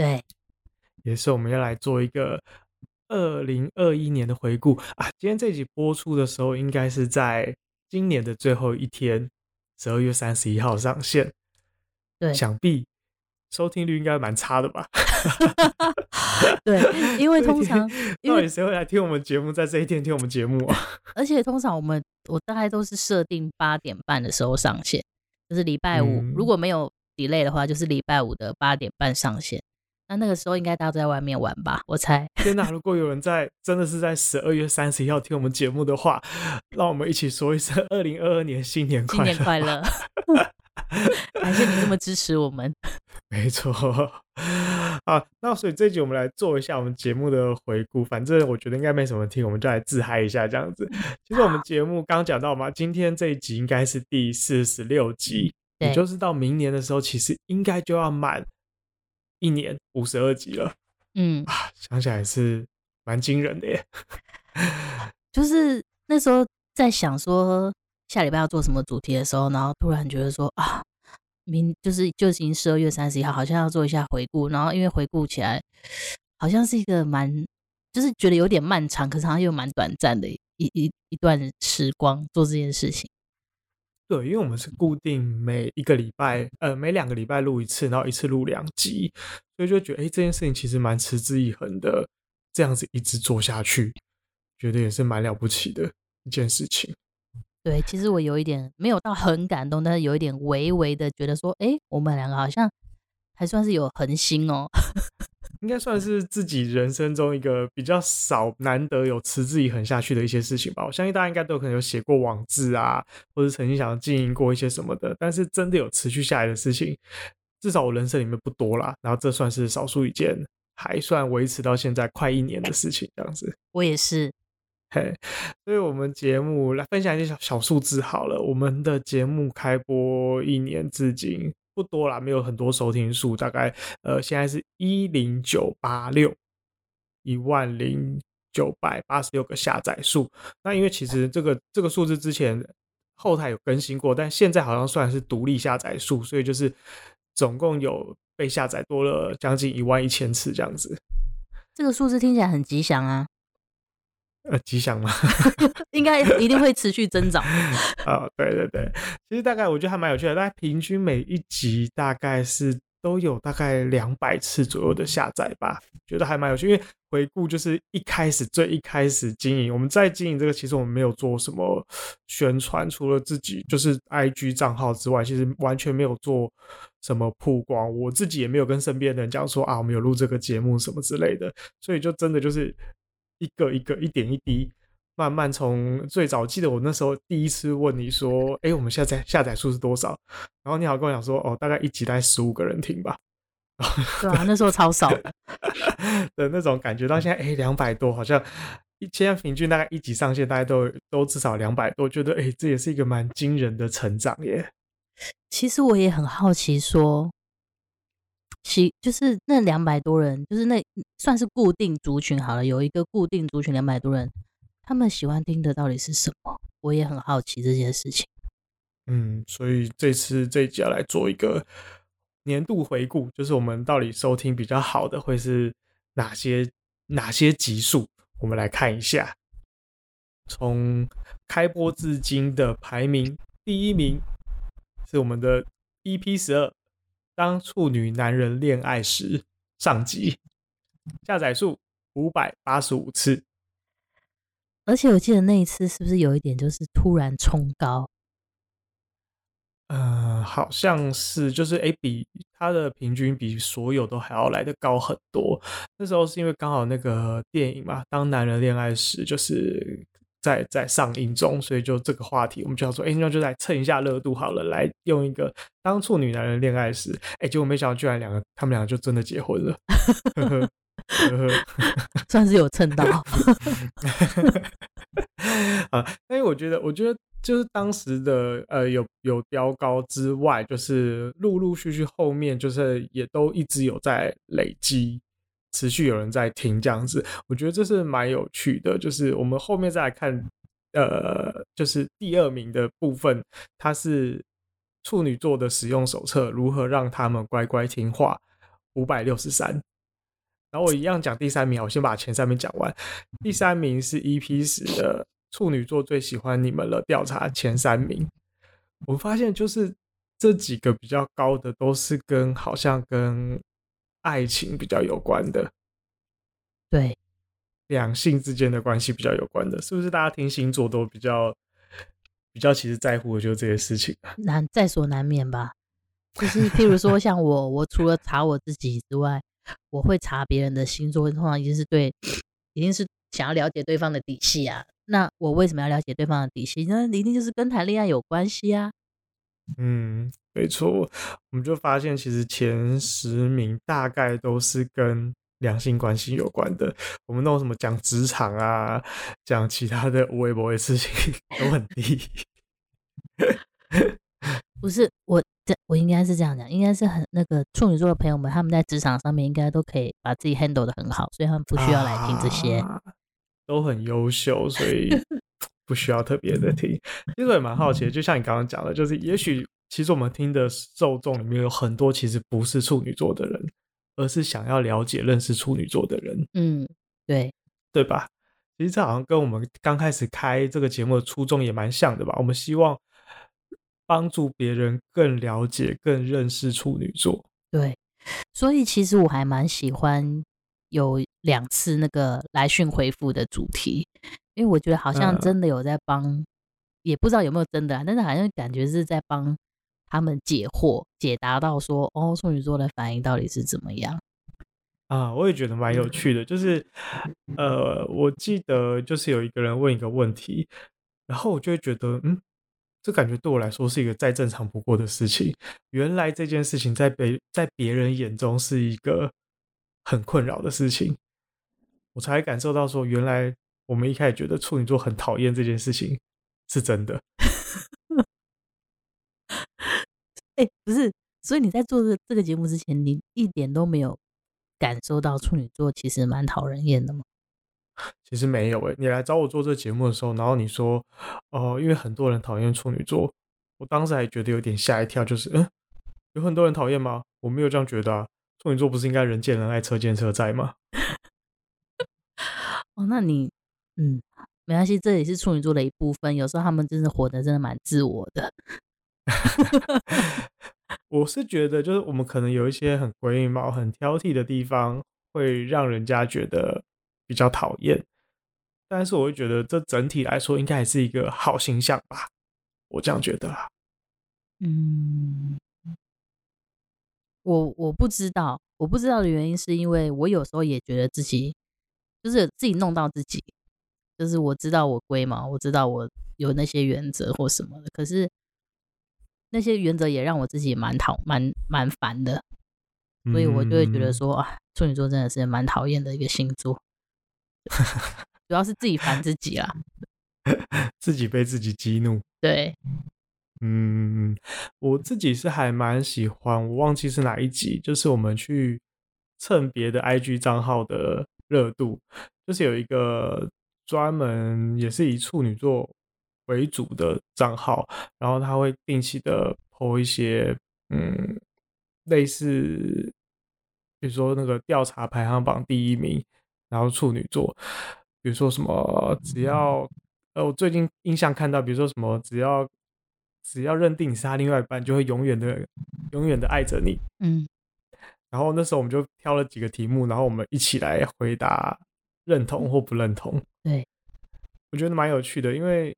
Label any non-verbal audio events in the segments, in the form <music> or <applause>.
对，也是我们要来做一个二零二一年的回顾啊。今天这集播出的时候，应该是在今年的最后一天，十二月三十一号上线。对，想必收听率应该蛮差的吧。<laughs> 对，因 <laughs> 为通常到底谁会来听我们节目，在这一天听我们节目啊？<laughs> 而且通常我们我大概都是设定八点半的时候上线，就是礼拜五，嗯、如果没有 delay 的话，就是礼拜五的八点半上线。那那个时候应该大家都在外面玩吧？我猜。天哪！如果有人在真的是在十二月三十一号听我们节目的话，让我们一起说一声二零二二年新年快乐！新年快乐！<laughs> 感谢你这么支持我们。<laughs> 没错，好，那所以这一集我们来做一下我们节目的回顾。反正我觉得应该没什么听，我们就来自嗨一下这样子。其实我们节目刚刚讲到嘛，今天这一集应该是第四十六集，也就是到明年的时候，其实应该就要满一年五十二集了。<laughs> 嗯啊，想起来是蛮惊人的耶。<laughs> 就是那时候在想说下礼拜要做什么主题的时候，然后突然觉得说啊。明就是就已经十二月三十一号，好像要做一下回顾，然后因为回顾起来好像是一个蛮，就是觉得有点漫长，可是好像又蛮短暂的一一一段时光做这件事情。对，因为我们是固定每一个礼拜，呃，每两个礼拜录一次，然后一次录两集，所以就觉得哎，这件事情其实蛮持之以恒的，这样子一直做下去，觉得也是蛮了不起的一件事情。对，其实我有一点没有到很感动，但是有一点微微的觉得说，哎，我们两个好像还算是有恒心哦，应该算是自己人生中一个比较少、难得有持之以恒下去的一些事情吧。我相信大家应该都可能有写过网志啊，或者曾经想要经营过一些什么的，但是真的有持续下来的事情，至少我人生里面不多啦。然后这算是少数一件，还算维持到现在快一年的事情，这样子。我也是。嘿，所以我们节目来分享一些小小数字好了。我们的节目开播一年至今不多啦，没有很多收听数，大概呃现在是一零九八六一万零九百八十六个下载数。那因为其实这个这个数字之前后台有更新过，但现在好像算是独立下载数，所以就是总共有被下载多了将近一万一千次这样子。这个数字听起来很吉祥啊。呃，吉祥吗？<laughs> 应该一定会持续增长。啊、<laughs> 哦，对对对，其实大概我觉得还蛮有趣的，大概平均每一集大概是都有大概两百次左右的下载吧，觉得还蛮有趣。因为回顾就是一开始最一开始经营，我们在经营这个，其实我们没有做什么宣传，除了自己就是 IG 账号之外，其实完全没有做什么曝光。我自己也没有跟身边的人讲说啊，我们有录这个节目什么之类的，所以就真的就是。一个一个一点一滴，慢慢从最早记得我那时候第一次问你说：“哎，我们下载下载数是多少？”然后你好跟我讲说：“哦，大概一集大概十五个人听吧。” <laughs> 对啊，那时候超少的那种感觉。到现在哎，两百多，好像一现在平均大概一集上线，大概都都至少两百多，觉得哎，这也是一个蛮惊人的成长耶。其实我也很好奇说。其就是那两百多人，就是那算是固定族群好了。有一个固定族群两百多人，他们喜欢听的到底是什么？我也很好奇这件事情。嗯，所以这次这一集要来做一个年度回顾，就是我们到底收听比较好的会是哪些哪些集数？我们来看一下，从开播至今的排名，第一名是我们的 EP 十二。当处女男人恋爱时，上集下载数五百八十五次，而且我记得那一次是不是有一点就是突然冲高？呃，好像是，就是哎，比他的平均比所有都还要来的高很多。那时候是因为刚好那个电影嘛，《当男人恋爱时》就是在在上映中，所以就这个话题，我们就要说，哎，那就来蹭一下热度好了，来用一个当处女男人恋爱时，哎，结果没想到居然两个他们两个就真的结婚了，<laughs> 算是有蹭到 <laughs> 啊。因为我觉得，我觉得就是当时的呃有有飙高之外，就是陆陆续续后面就是也都一直有在累积。持续有人在听这样子，我觉得这是蛮有趣的。就是我们后面再来看，呃，就是第二名的部分，它是处女座的使用手册，如何让他们乖乖听话，五百六十三。然后我一样讲第三名，我先把前三名讲完。第三名是 EP 十的处女座最喜欢你们了调查前三名，我发现就是这几个比较高的都是跟好像跟。爱情比较有关的，对，两性之间的关系比较有关的，是不是？大家听星座都比较比较，其实在乎的就是这些事情，难在所难免吧。就是譬如说，像我，我除了查我自己之外，我会查别人的星座，通常一定是对，一定是想要了解对方的底细啊。那我为什么要了解对方的底细？那一定就是跟谈恋爱有关系啊。嗯。没错，我们就发现其实前十名大概都是跟两性关系有关的。我们那种什么讲职场啊，讲其他的微博的事情都很低。<laughs> 不是我这，我应该是这样讲，应该是很那个处女座的朋友们，他们在职场上面应该都可以把自己 handle 的很好，所以他们不需要来听这些，啊、都很优秀，所以不需要特别的听。<laughs> 其实我也蛮好奇的，就像你刚刚讲的，就是也许。其实我们听的受众里面有很多，其实不是处女座的人，而是想要了解、认识处女座的人。嗯，对，对吧？其实这好像跟我们刚开始开这个节目的初衷也蛮像的吧？我们希望帮助别人更了解、更认识处女座。对，所以其实我还蛮喜欢有两次那个来讯回复的主题，因为我觉得好像真的有在帮，嗯、也不知道有没有真的啊，但是好像感觉是在帮。他们解惑，解答到说：“哦，处女座的反应到底是怎么样？”啊，我也觉得蛮有趣的。就是，呃，我记得就是有一个人问一个问题，然后我就会觉得，嗯，这感觉对我来说是一个再正常不过的事情。原来这件事情在别在别人眼中是一个很困扰的事情，我才感受到说，原来我们一开始觉得处女座很讨厌这件事情是真的。哎、欸，不是，所以你在做这这个节目之前，你一点都没有感受到处女座其实蛮讨人厌的吗？其实没有哎、欸，你来找我做这个节目的时候，然后你说，哦、呃，因为很多人讨厌处女座，我当时还觉得有点吓一跳，就是，嗯，有很多人讨厌吗？我没有这样觉得啊，处女座不是应该人见人爱，车见车载吗？<laughs> 哦，那你，嗯，没关系，这也是处女座的一部分，有时候他们真的活得真的蛮自我的。<laughs> 我是觉得，就是我们可能有一些很龟毛、很挑剔的地方，会让人家觉得比较讨厌。但是，我会觉得这整体来说，应该还是一个好形象吧。我这样觉得啊。嗯，我我不知道，我不知道的原因是因为我有时候也觉得自己就是自己弄到自己，就是我知道我龟毛，我知道我有那些原则或什么的，可是。那些原则也让我自己蛮讨蛮蛮烦的，所以我就会觉得说啊，处女座真的是蛮讨厌的一个星座，主要是自己烦自己啦，<laughs> 自己被自己激怒。对，嗯，我自己是还蛮喜欢，我忘记是哪一集，就是我们去蹭别的 IG 账号的热度，就是有一个专门也是以处女座。为主的账号，然后他会定期的 po 一些，嗯，类似，比如说那个调查排行榜第一名，然后处女座，比如说什么，只要，呃，我最近印象看到，比如说什么，只要只要认定你是他另外一半，就会永远的永远的爱着你，嗯，然后那时候我们就挑了几个题目，然后我们一起来回答认同或不认同，对，我觉得蛮有趣的，因为。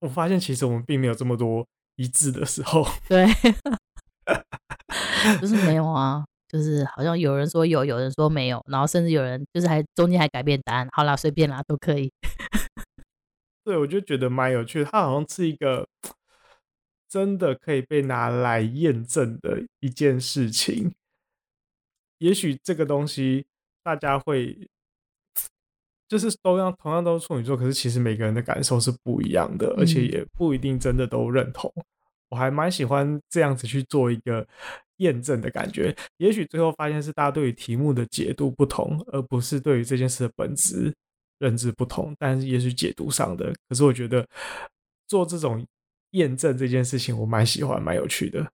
我发现其实我们并没有这么多一致的时候，对，<laughs> 就是没有啊，就是好像有人说有，有人说没有，然后甚至有人就是还中间还改变答案，好啦，随便啦，都可以。<laughs> 对，我就觉得蛮有趣的。它好像是一个真的可以被拿来验证的一件事情。也许这个东西大家会就是都样同样都是处女座，可是其实每个人的感受是不一样的，而且也不一定真的都认同。我还蛮喜欢这样子去做一个验证的感觉。也许最后发现是大家对于题目的解读不同，而不是对于这件事的本质认知不同。但是也许解读上的，可是我觉得做这种验证这件事情，我蛮喜欢，蛮有趣的。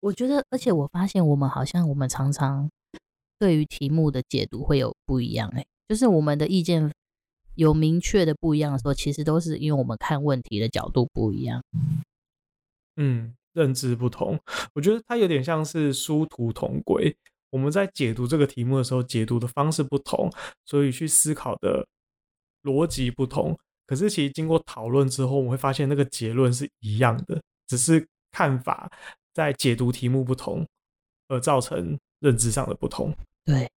我觉得，而且我发现我们好像我们常常对于题目的解读会有不一样。哎，就是我们的意见有明确的不一样的时候，其实都是因为我们看问题的角度不一样。嗯，认知不同，我觉得它有点像是殊途同归。我们在解读这个题目的时候，解读的方式不同，所以去思考的逻辑不同。可是其实经过讨论之后，我们会发现那个结论是一样的，只是看法在解读题目不同而造成认知上的不同。对，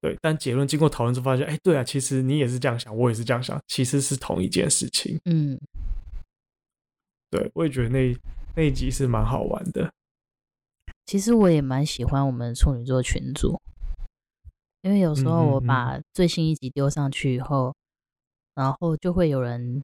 对，但结论经过讨论之后发现，哎，对啊，其实你也是这样想，我也是这样想，其实是同一件事情。嗯。对，我也觉得那那一集是蛮好玩的。其实我也蛮喜欢我们处女座群组，因为有时候我把最新一集丢上去以后，嗯嗯嗯，然后就会有人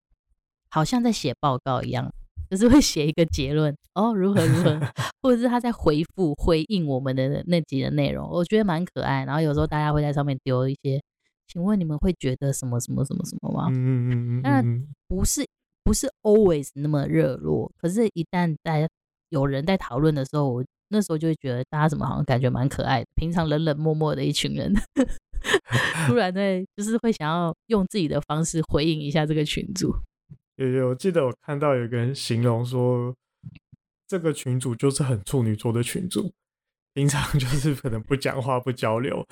好像在写报告一样，就是会写一个结论哦，如何如何，<laughs> 或者是他在回复回应我们的那集的内容，我觉得蛮可爱。然后有时候大家会在上面丢一些，请问你们会觉得什么什么什么什么吗？嗯嗯嗯嗯，当然不是。不是 always 那么热络，可是，一旦大家有人在讨论的时候，我那时候就会觉得大家怎么好像感觉蛮可爱的。平常冷冷漠漠的一群人，<laughs> 突然呢，就是会想要用自己的方式回应一下这个群组。有有，我记得我看到有个人形容说，这个群主就是很处女座的群主，平常 <laughs> 就是可能不讲话、不交流，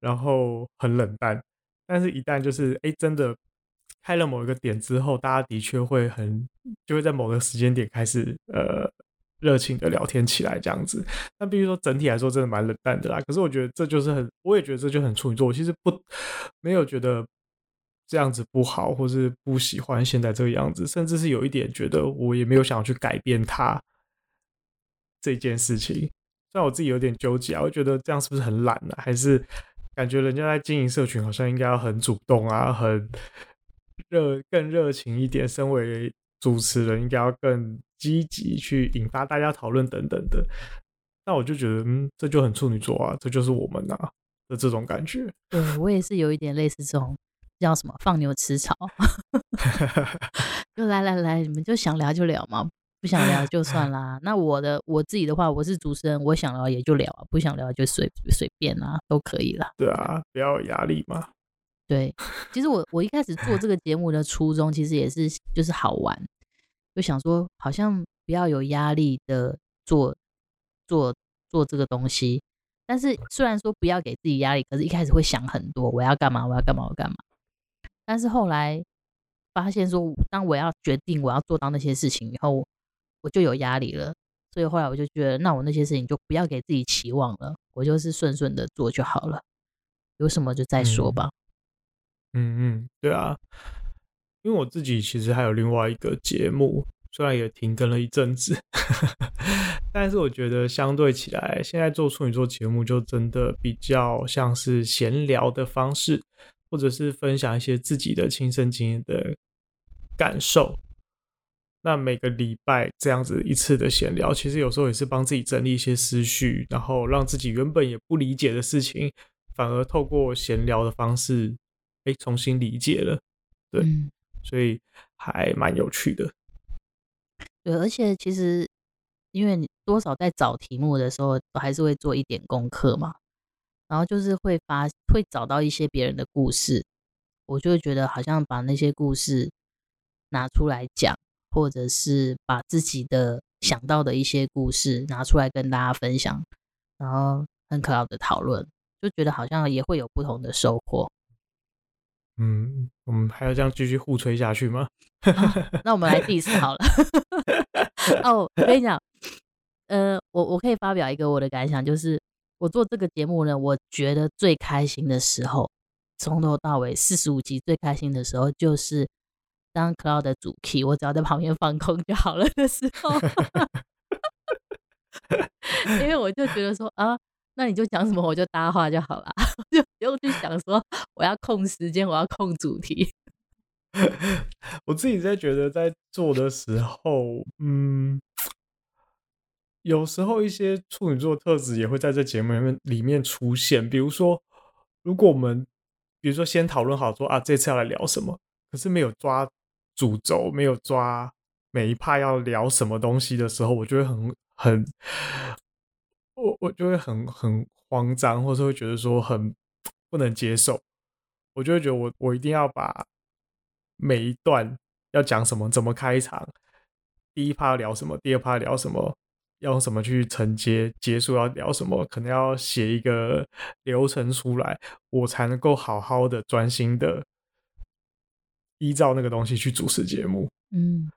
然后很冷淡，但是一旦就是哎、真的。开了某一个点之后，大家的确会很就会在某个时间点开始呃热情的聊天起来这样子。但必须说整体来说真的蛮冷淡的啦。可是我觉得这就是很，我也觉得这就很处女座。我其实不没有觉得这样子不好，或是不喜欢现在这个样子，甚至是有一点觉得我也没有想要去改变它这件事情。虽然我自己有点纠结啊，我觉得这样是不是很懒呢？还是感觉人家在经营社群好像应该要很主动啊，很。热更热情一点，身为主持人应该要更积极去引发大家讨论等等的。那我就觉得，嗯，这就很处女座啊，这就是我们呐、啊、的这种感觉。对，我也是有一点类似这种叫什么放牛吃草，<laughs> 就来来来，你们就想聊就聊嘛，不想聊就算 <laughs> 啦。那我的我自己的话，我是主持人，我想聊也就聊啊，不想聊就随随便啊，都可以啦。对啊，不要有压力嘛。对，其实我我一开始做这个节目的初衷，其实也是就是好玩，就想说好像不要有压力的做做做这个东西。但是虽然说不要给自己压力，可是一开始会想很多，我要干嘛？我要干嘛？我要干嘛？但是后来发现说，当我要决定我要做到那些事情以后，我就有压力了。所以后来我就觉得，那我那些事情就不要给自己期望了，我就是顺顺的做就好了，有什么就再说吧。嗯嗯嗯，对啊，因为我自己其实还有另外一个节目，虽然也停更了一阵子，<laughs> 但是我觉得相对起来，现在做处女座节目就真的比较像是闲聊的方式，或者是分享一些自己的亲身经验的感受。那每个礼拜这样子一次的闲聊，其实有时候也是帮自己整理一些思绪，然后让自己原本也不理解的事情，反而透过闲聊的方式。哎，重新理解了，对，嗯、所以还蛮有趣的。对，而且其实，因为你多少在找题目的时候，还是会做一点功课嘛，然后就是会发，会找到一些别人的故事，我就会觉得好像把那些故事拿出来讲，或者是把自己的想到的一些故事拿出来跟大家分享，然后很可好的讨论，就觉得好像也会有不同的收获。嗯，我们还要这样继续互吹下去吗？哦、那我们来第一次好了。<laughs> 哦，我跟你讲，呃，我我可以发表一个我的感想，就是我做这个节目呢，我觉得最开心的时候，从头到尾四十五集最开心的时候，就是当 Cloud 的主 key，我只要在旁边放空就好了的时候，因为我就觉得说啊，那你就讲什么我就搭话就好了，<laughs> 就不用去想说我要控时间，我要控主题。<laughs> 我自己在觉得在做的时候，嗯，有时候一些处女座特质也会在这节目里面里面出现。比如说，如果我们比如说先讨论好说啊，这次要来聊什么，可是没有抓主轴，没有抓每一趴要聊什么东西的时候，我就会很很，我我就会很很慌张，或者会觉得说很不能接受，我就会觉得我我一定要把。每一段要讲什么，怎么开场，第一趴聊什么，第二趴聊什么，要用什么去承接，结束要聊什么，可能要写一个流程出来，我才能够好好的、专心的依照那个东西去主持节目。嗯，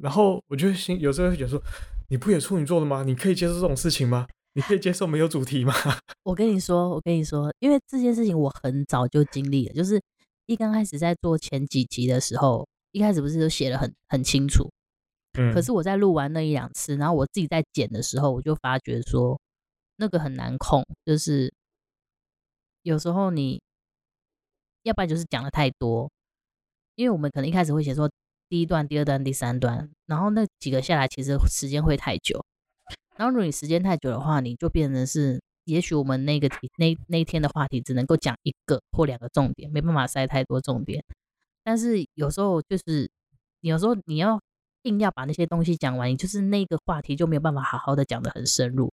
然后我就心有时候会觉得说，你不也处女座的吗？你可以接受这种事情吗？你可以接受没有主题吗？<laughs> 我跟你说，我跟你说，因为这件事情我很早就经历了，就是。一刚开始在做前几集的时候，一开始不是都写的很很清楚，嗯，可是我在录完那一两次，然后我自己在剪的时候，我就发觉说那个很难控，就是有时候你要不然就是讲的太多，因为我们可能一开始会写说第一段、第二段、第三段，然后那几个下来其实时间会太久，然后如果你时间太久的话，你就变成是。也许我们那个题那那一天的话题只能够讲一个或两个重点，没办法塞太多重点。但是有时候就是，有时候你要硬要把那些东西讲完，就是那个话题就没有办法好好的讲得很深入。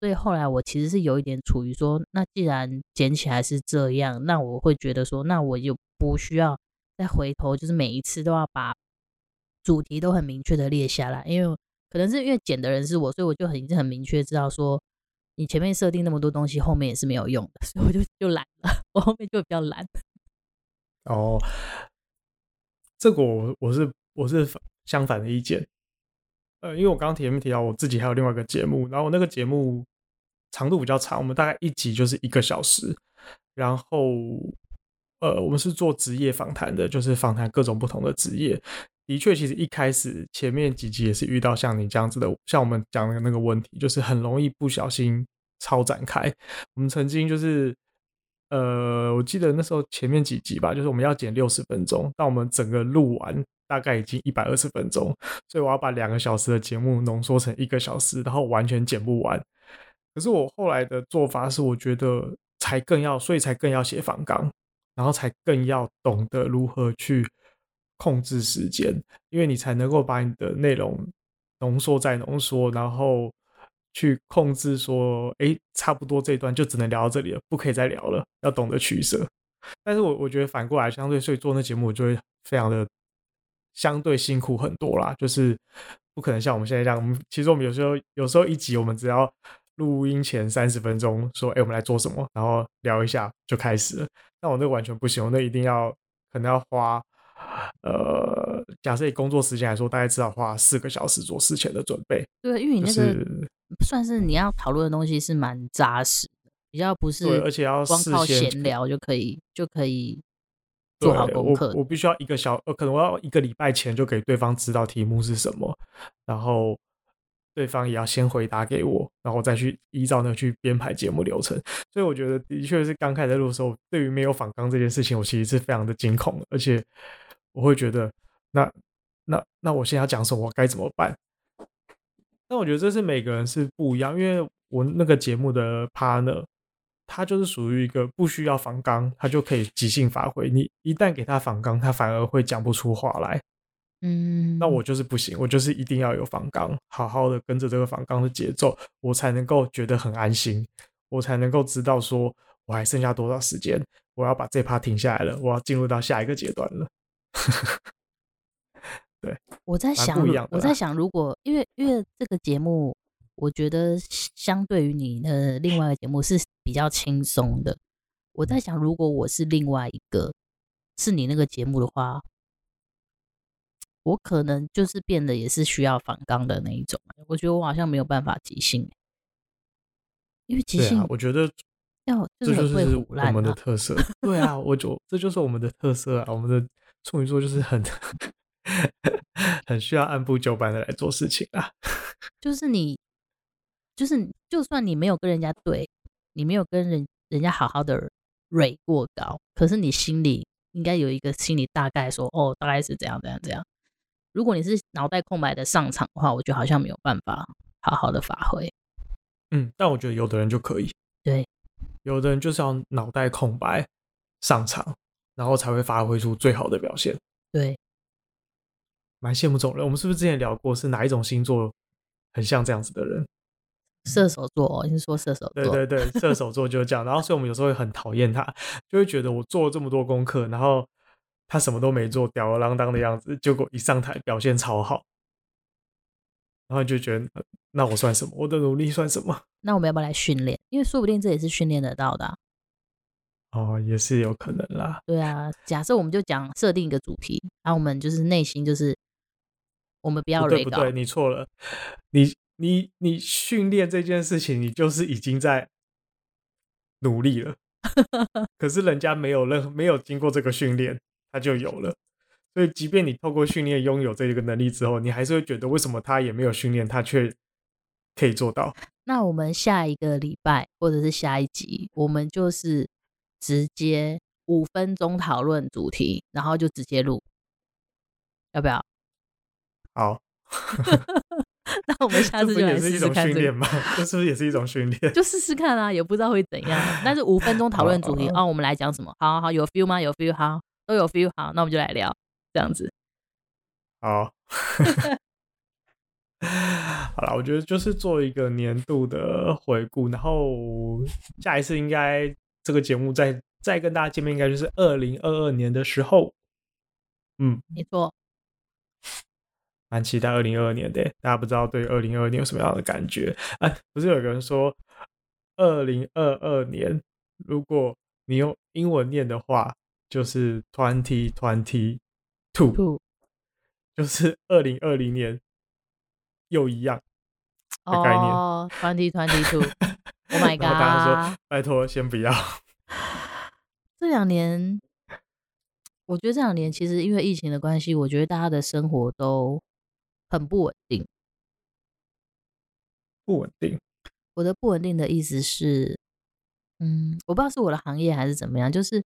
所以后来我其实是有一点处于说，那既然剪起来是这样，那我会觉得说，那我就不需要再回头，就是每一次都要把主题都很明确的列下来，因为可能是因为剪的人是我，所以我就很很明确知道说。你前面设定那么多东西，后面也是没有用的，<laughs> 所以我就就懒了。我后面就比较懒。哦，这个我我是我是相反的意见。呃，因为我刚刚前面提到我自己还有另外一个节目，然后我那个节目长度比较长，我们大概一集就是一个小时。然后，呃，我们是做职业访谈的，就是访谈各种不同的职业。的确，其实一开始前面几集也是遇到像你这样子的，像我们讲的那个问题，就是很容易不小心超展开。我们曾经就是，呃，我记得那时候前面几集吧，就是我们要剪六十分钟，但我们整个录完大概已经一百二十分钟，所以我要把两个小时的节目浓缩成一个小时，然后完全剪不完。可是我后来的做法是，我觉得才更要，所以才更要写访纲，然后才更要懂得如何去。控制时间，因为你才能够把你的内容浓缩再浓缩，然后去控制说，哎，差不多这一段就只能聊到这里了，不可以再聊了，要懂得取舍。但是我我觉得反过来，相对所以做那节目我就会非常的相对辛苦很多啦，就是不可能像我们现在这样。我们其实我们有时候有时候一集我们只要录音前三十分钟说，哎，我们来做什么，然后聊一下就开始了。那我那完全不行，我那一定要可能要花。呃，假设以工作时间来说，大概至少花四个小时做事前的准备。对，因为你那个算是你要讨论的东西是蛮扎实的，比较不是，而且要光靠闲聊就可以就可以做好功课。我我必须要一个小，呃，可能我要一个礼拜前就给对方知道题目是什么，然后对方也要先回答给我，然后再去依照那个去编排节目流程。所以我觉得的确是刚开始录的时候，对于没有访纲这件事情，我其实是非常的惊恐的，而且。我会觉得，那那那我现在要讲什么？我该怎么办？那我觉得这是每个人是不一样，因为我那个节目的 partner，他就是属于一个不需要访纲，他就可以即兴发挥。你一旦给他访纲，他反而会讲不出话来。嗯，那我就是不行，我就是一定要有访纲，好好的跟着这个访纲的节奏，我才能够觉得很安心，我才能够知道说我还剩下多少时间，我要把这趴停下来了，我要进入到下一个阶段了。<laughs> 对，我在想，我在想，如果因为因为这个节目，我觉得相对于你的另外一个节目是比较轻松的。我在想，如果我是另外一个是你那个节目的话，我可能就是变得也是需要反刚的那一种。我觉得我好像没有办法即兴，因为即兴，我觉得要就是我们的特色。对啊，我就这就是我们的特色啊，我们的。处女座就是很 <laughs> 很需要按部就班的来做事情啊。就是你，就是就算你没有跟人家对，你没有跟人人家好好的蕊过稿，可是你心里应该有一个心里大概说，哦，大概是这样这样这样。如果你是脑袋空白的上场的话，我觉得好像没有办法好好的发挥。嗯，但我觉得有的人就可以。对，有的人就是要脑袋空白上场，然后才会发挥出最好的表现。对，蛮羡慕这种人。我们是不是之前聊过，是哪一种星座很像这样子的人？射手座，你是说射手座？对对对，射手座就是这样。然后，所以我们有时候会很讨厌他，就会觉得我做了这么多功课，然后他什么都没做，吊儿郎当的样子，结果一上台表现超好，然后就觉得那我算什么？我的努力算什么？那我们要不要来训练？因为说不定这也是训练得到的啊。哦，也是有可能啦。对啊，假设我们就讲设定一个主题，然后我们就是内心就是我们不要雷。不对，你错了。你你你训练这件事情，你就是已经在努力了。可是人家没有任何没有经过这个训练，他就有了。所以，即便你透过训练拥有这个能力之后，你还是会觉得为什么他也没有训练，他却可以做到？那我们下一个礼拜或者是下一集，我们就是。直接五分钟讨论主题，然后就直接录，要不要？好，<laughs> <laughs> 那我们下次就来试试看这个吗？<laughs> 这是不是也是一种训练？<laughs> 就试试看啊，也不知道会怎样。但是五分钟讨论主题哦，我们来讲什么？好好好，有 feel 吗？有 feel，好，都有 feel，好，那我们就来聊这样子。好，好了，我觉得就是做一个年度的回顾，然后下一次应该。这个节目再再跟大家见面，应该就是二零二二年的时候。嗯，没错，蛮期待二零二二年的。大家不知道对二零二二年有什么样的感觉？哎，不是有个人说，二零二二年如果你用英文念的话，就是 twenty twenty two，就是二零二零年又一样的概念。哦，twenty twenty two。<laughs> Oh my god！大家说拜托，先不要。<laughs> 这两年，我觉得这两年其实因为疫情的关系，我觉得大家的生活都很不稳定。不稳定。我的不稳定的意思是，嗯，我不知道是我的行业还是怎么样，就是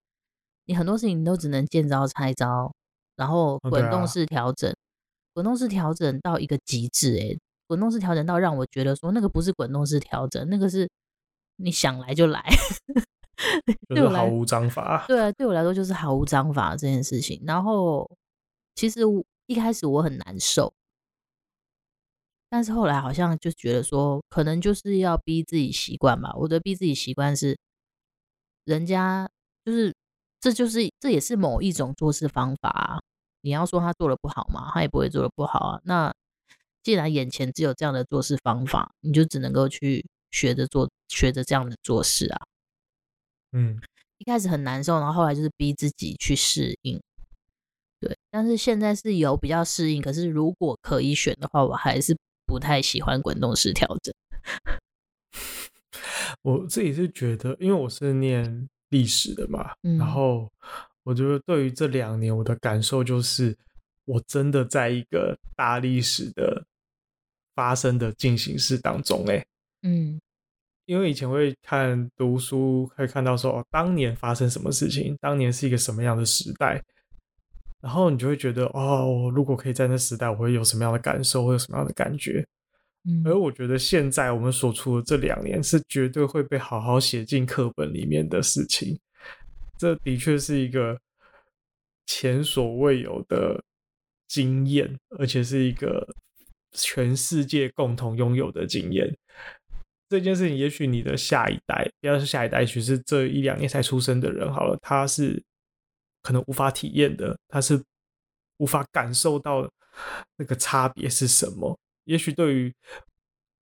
你很多事情你都只能见招拆招，然后滚动式调整，滚动式调整到一个极致，哎，滚动式调整到让我觉得说那个不是滚动式调整，那个是。你想来就来，<laughs> 就是毫无章法。对啊，对我来说就是毫无章法这件事情。然后其实一开始我很难受，但是后来好像就觉得说，可能就是要逼自己习惯吧。我的逼自己习惯是，人家就是这就是这也是某一种做事方法啊。你要说他做的不好嘛，他也不会做的不好啊。那既然眼前只有这样的做事方法，你就只能够去。学着做，学着这样的做事啊，嗯，一开始很难受，然后后来就是逼自己去适应，对，但是现在是有比较适应，可是如果可以选的话，我还是不太喜欢滚动式调整。<laughs> 我自己是觉得，因为我是念历史的嘛，嗯，然后我觉得对于这两年我的感受就是，我真的在一个大历史的发生的进行式当中，欸，哎。嗯，因为以前会看读书，会看到说哦，当年发生什么事情，当年是一个什么样的时代，然后你就会觉得哦，如果可以在那时代，我会有什么样的感受，会有什么样的感觉。嗯，而我觉得现在我们所处的这两年是绝对会被好好写进课本里面的事情，这的确是一个前所未有的经验，而且是一个全世界共同拥有的经验。这件事情，也许你的下一代，不要说下一代，也许是这一两年才出生的人，好了，他是可能无法体验的，他是无法感受到那个差别是什么。也许对于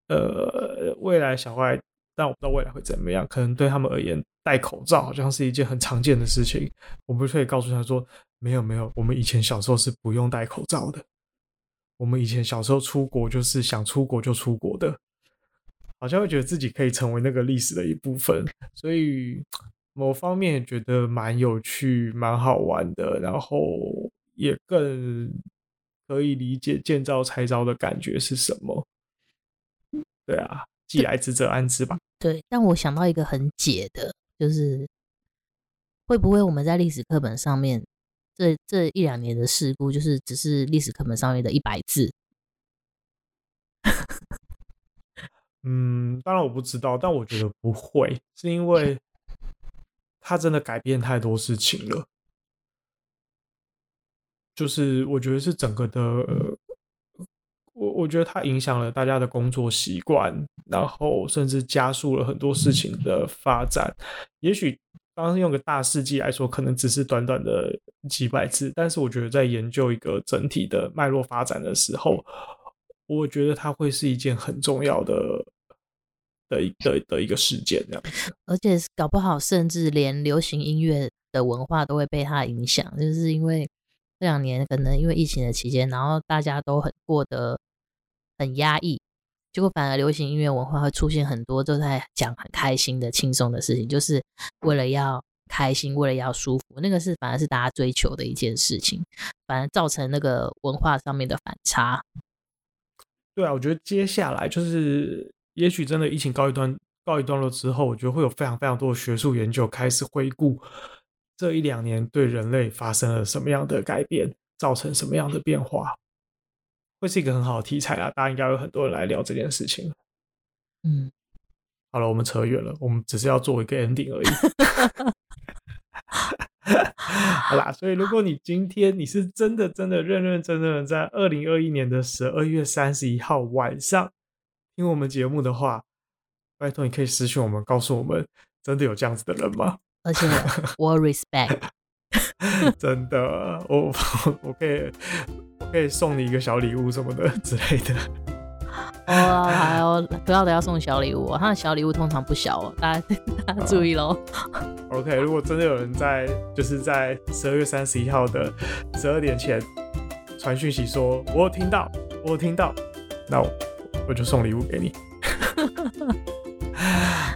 呃未来小孩，但我不知道未来会怎么样，可能对他们而言，戴口罩好像是一件很常见的事情。我们可以告诉他说，没有没有，我们以前小时候是不用戴口罩的，我们以前小时候出国就是想出国就出国的。好像会觉得自己可以成为那个历史的一部分，所以某方面也觉得蛮有趣、蛮好玩的，然后也更可以理解见招拆招的感觉是什么。对啊，既来之则安之吧。对，但我想到一个很解的，就是会不会我们在历史课本上面这这一两年的事故，就是只是历史课本上面的一百字。<laughs> 嗯，当然我不知道，但我觉得不会，是因为他真的改变太多事情了。就是我觉得是整个的，我我觉得它影响了大家的工作习惯，然后甚至加速了很多事情的发展。也许刚刚用个大事记来说，可能只是短短的几百字，但是我觉得在研究一个整体的脉络发展的时候。我觉得它会是一件很重要的的一的的一个事件，这样子。而且搞不好，甚至连流行音乐的文化都会被它影响，就是因为这两年可能因为疫情的期间，然后大家都很过得很压抑，结果反而流行音乐文化会出现很多都在讲很开心的、轻松的事情，就是为了要开心，为了要舒服，那个是反而是大家追求的一件事情，反而造成那个文化上面的反差。对啊，我觉得接下来就是，也许真的疫情告一段告一段落之后，我觉得会有非常非常多的学术研究开始回顾这一两年对人类发生了什么样的改变，造成什么样的变化，会是一个很好的题材啊！大家应该有很多人来聊这件事情。嗯，好了，我们扯远了，我们只是要做一个 ending 而已。<laughs> 好啦，所以如果你今天你是真的真的认认真真的在二零二一年的十二月三十一号晚上听我们节目的话，拜托你可以私讯我们，告诉我们真的有这样子的人吗？而且我 respect，<laughs> 真的，我 <laughs> 我可以我可以送你一个小礼物什么的之类的。哦，还有不要的要送小礼物，他的小礼物通常不小哦，大家 <laughs> 大家注意喽。OK，如果真的有人在就是在十二月三十一号的十二点前传讯息说我有听到，我有听到，那我我就送礼物给你。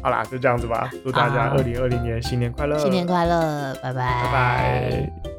好啦，就这样子吧，祝大家二零二零年新年快乐，新年快乐，拜拜，拜拜。